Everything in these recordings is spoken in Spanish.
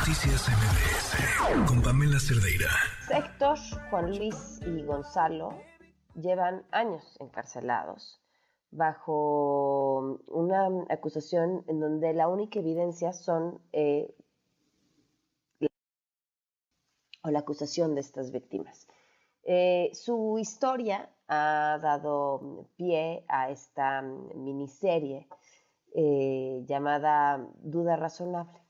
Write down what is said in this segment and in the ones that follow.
Noticias MBS con Pamela Cerdeira. Héctor, Juan Luis y Gonzalo llevan años encarcelados bajo una acusación en donde la única evidencia son eh, o la acusación de estas víctimas. Eh, su historia ha dado pie a esta miniserie eh, llamada Duda Razonable.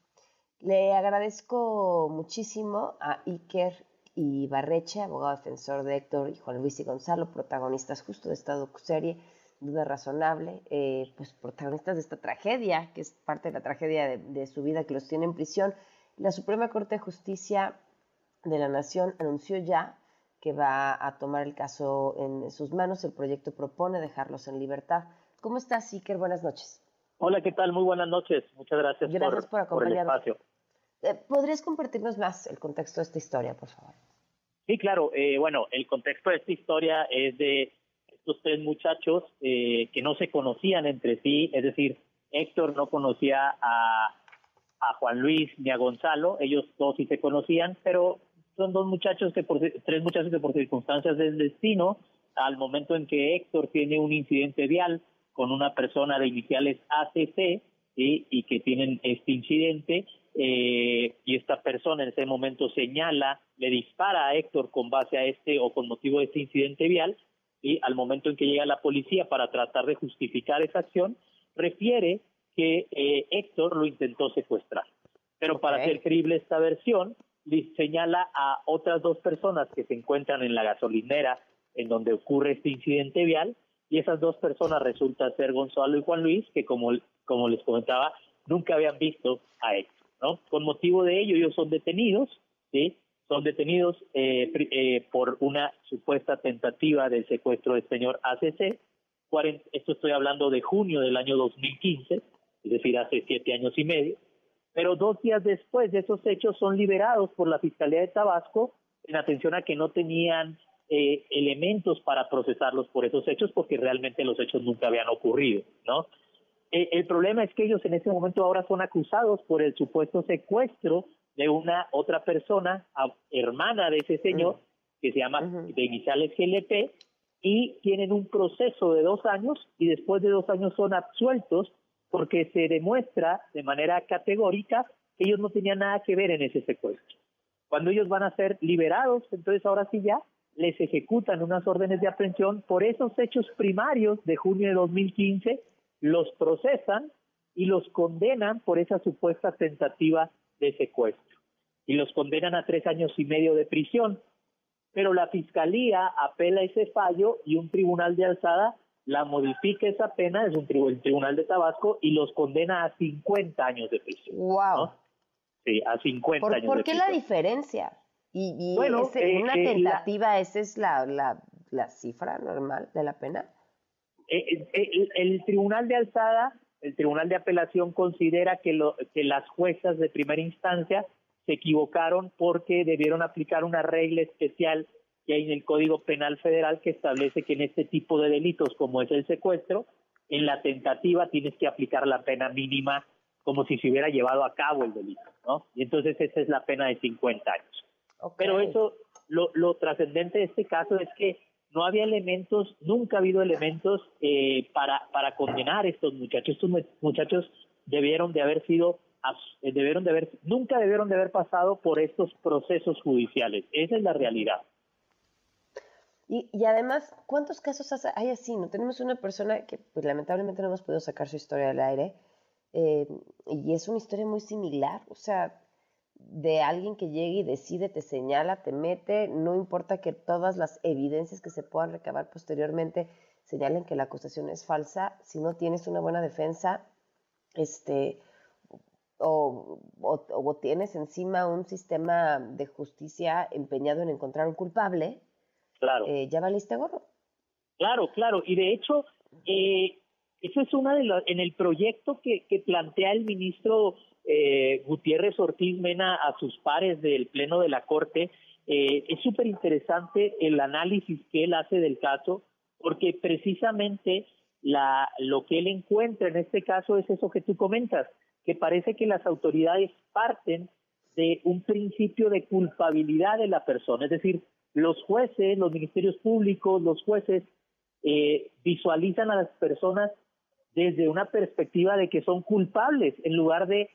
Le agradezco muchísimo a Iker y Barreche, abogado defensor de Héctor y Juan Luis y Gonzalo, protagonistas justo de esta serie Duda Razonable, eh, pues protagonistas de esta tragedia, que es parte de la tragedia de, de su vida que los tiene en prisión. La Suprema Corte de Justicia de la Nación anunció ya que va a tomar el caso en sus manos. El proyecto propone dejarlos en libertad. ¿Cómo estás, Iker? Buenas noches. Hola, ¿qué tal? Muy buenas noches. Muchas gracias, gracias por, acompañarnos. el espacio. Eh, ¿Podrías compartirnos más el contexto de esta historia, por favor? Sí, claro. Eh, bueno, el contexto de esta historia es de estos tres muchachos eh, que no se conocían entre sí, es decir, Héctor no conocía a, a Juan Luis ni a Gonzalo, ellos dos sí se conocían, pero son dos muchachos que por tres muchachos que por circunstancias del destino, al momento en que Héctor tiene un incidente vial, con una persona de iniciales ACC y que tienen este incidente eh, y esta persona en ese momento señala, le dispara a Héctor con base a este o con motivo de este incidente vial y al momento en que llega la policía para tratar de justificar esa acción, refiere que eh, Héctor lo intentó secuestrar. Pero para hacer creíble esta versión, señala a otras dos personas que se encuentran en la gasolinera en donde ocurre este incidente vial y esas dos personas resultan ser Gonzalo y Juan Luis, que como, como les comentaba, nunca habían visto a Héctor, ¿no? Con motivo de ello, ellos son detenidos, ¿sí? Son detenidos eh, eh, por una supuesta tentativa del secuestro del señor ACC. Esto estoy hablando de junio del año 2015, es decir, hace siete años y medio. Pero dos días después de esos hechos son liberados por la Fiscalía de Tabasco en atención a que no tenían eh, elementos para procesarlos por esos hechos porque realmente los hechos nunca habían ocurrido, ¿no? Eh, el problema es que ellos en ese momento ahora son acusados por el supuesto secuestro de una otra persona, hermana de ese señor, que se llama de iniciales GLP, y tienen un proceso de dos años y después de dos años son absueltos porque se demuestra de manera categórica que ellos no tenían nada que ver en ese secuestro. Cuando ellos van a ser liberados, entonces ahora sí ya les ejecutan unas órdenes de aprehensión por esos hechos primarios de junio de 2015, los procesan y los condenan por esa supuesta tentativa de secuestro. Y los condenan a tres años y medio de prisión. Pero la fiscalía apela ese fallo y un tribunal de alzada la modifica esa pena, es un el tribunal de Tabasco, y los condena a 50 años de prisión. ¡Wow! Sí, a 50 ¿Por, años ¿Por qué la diferencia? Y, bueno, eh, una eh, tentativa, ¿esa es la, la, cifra normal de la pena? Eh, el, tribunal de alzada, el tribunal de apelación considera que, lo, que las juezas de primera instancia se equivocaron porque debieron aplicar una regla especial que hay en el Código Penal Federal que establece que en este tipo de delitos, como es el secuestro, en la tentativa tienes que aplicar la pena mínima como si se hubiera llevado a cabo el delito, ¿no? Y entonces esa es la pena de 50 años. Pero eso, lo, lo trascendente de este caso es que no había elementos, nunca ha habido elementos eh, para, para condenar a estos muchachos. Estos muchachos debieron de haber sido, eh, debieron de haber, nunca debieron de haber pasado por estos procesos judiciales. Esa es la realidad. Y, y además, ¿cuántos casos hay así? No tenemos una persona que pues, lamentablemente no hemos podido sacar su historia al aire. Eh, y es una historia muy similar. O sea, de alguien que llegue y decide, te señala, te mete, no importa que todas las evidencias que se puedan recabar posteriormente señalen que la acusación es falsa, si no tienes una buena defensa, este, o, o, tienes encima un sistema de justicia empeñado en encontrar un culpable, claro. Eh, ya valiste gorro. Claro, claro, y de hecho, eh, eso es una de las, en el proyecto que, que plantea el ministro eh, Gutiérrez Ortiz Mena a sus pares del Pleno de la Corte, eh, es súper interesante el análisis que él hace del caso, porque precisamente la, lo que él encuentra en este caso es eso que tú comentas, que parece que las autoridades parten de un principio de culpabilidad de la persona, es decir, los jueces, los ministerios públicos, los jueces eh, visualizan a las personas desde una perspectiva de que son culpables en lugar de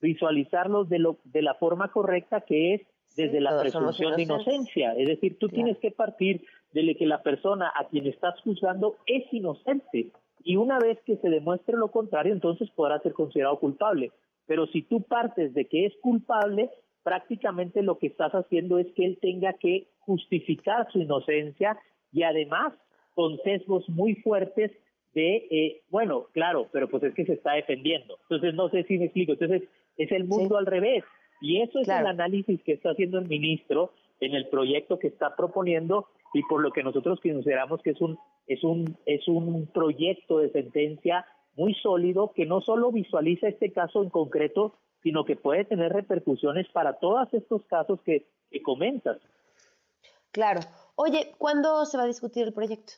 visualizarlos de, lo, de la forma correcta que es desde la presunción de inocencia. Es decir, tú tienes que partir de que la persona a quien estás juzgando es inocente y una vez que se demuestre lo contrario, entonces podrá ser considerado culpable. Pero si tú partes de que es culpable, prácticamente lo que estás haciendo es que él tenga que justificar su inocencia y además con sesgos muy fuertes de, eh, bueno, claro, pero pues es que se está defendiendo. Entonces, no sé si me explico. Entonces, es el mundo al revés. Y eso es el análisis que está haciendo el ministro en el proyecto que está proponiendo y por lo que nosotros consideramos que es un es un es un proyecto de sentencia muy sólido que no solo visualiza este caso en concreto, sino que puede tener repercusiones para todos estos casos que, que comentas. Claro. Oye, ¿cuándo se va a discutir el proyecto?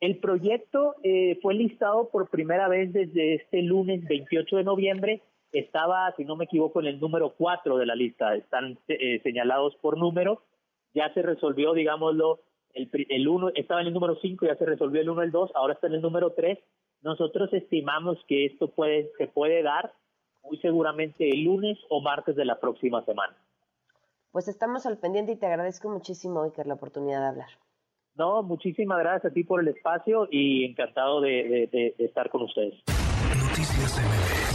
El proyecto eh, fue listado por primera vez desde este lunes 28 de noviembre. Estaba, si no me equivoco, en el número 4 de la lista. Están eh, señalados por número. Ya se resolvió, digámoslo, el, el uno, estaba en el número 5, ya se resolvió el 1, el 2, ahora está en el número 3. Nosotros estimamos que esto puede, se puede dar muy seguramente el lunes o martes de la próxima semana. Pues estamos al pendiente y te agradezco muchísimo, Iker, la oportunidad de hablar. No, muchísimas gracias a ti por el espacio y encantado de, estar con ustedes. Noticias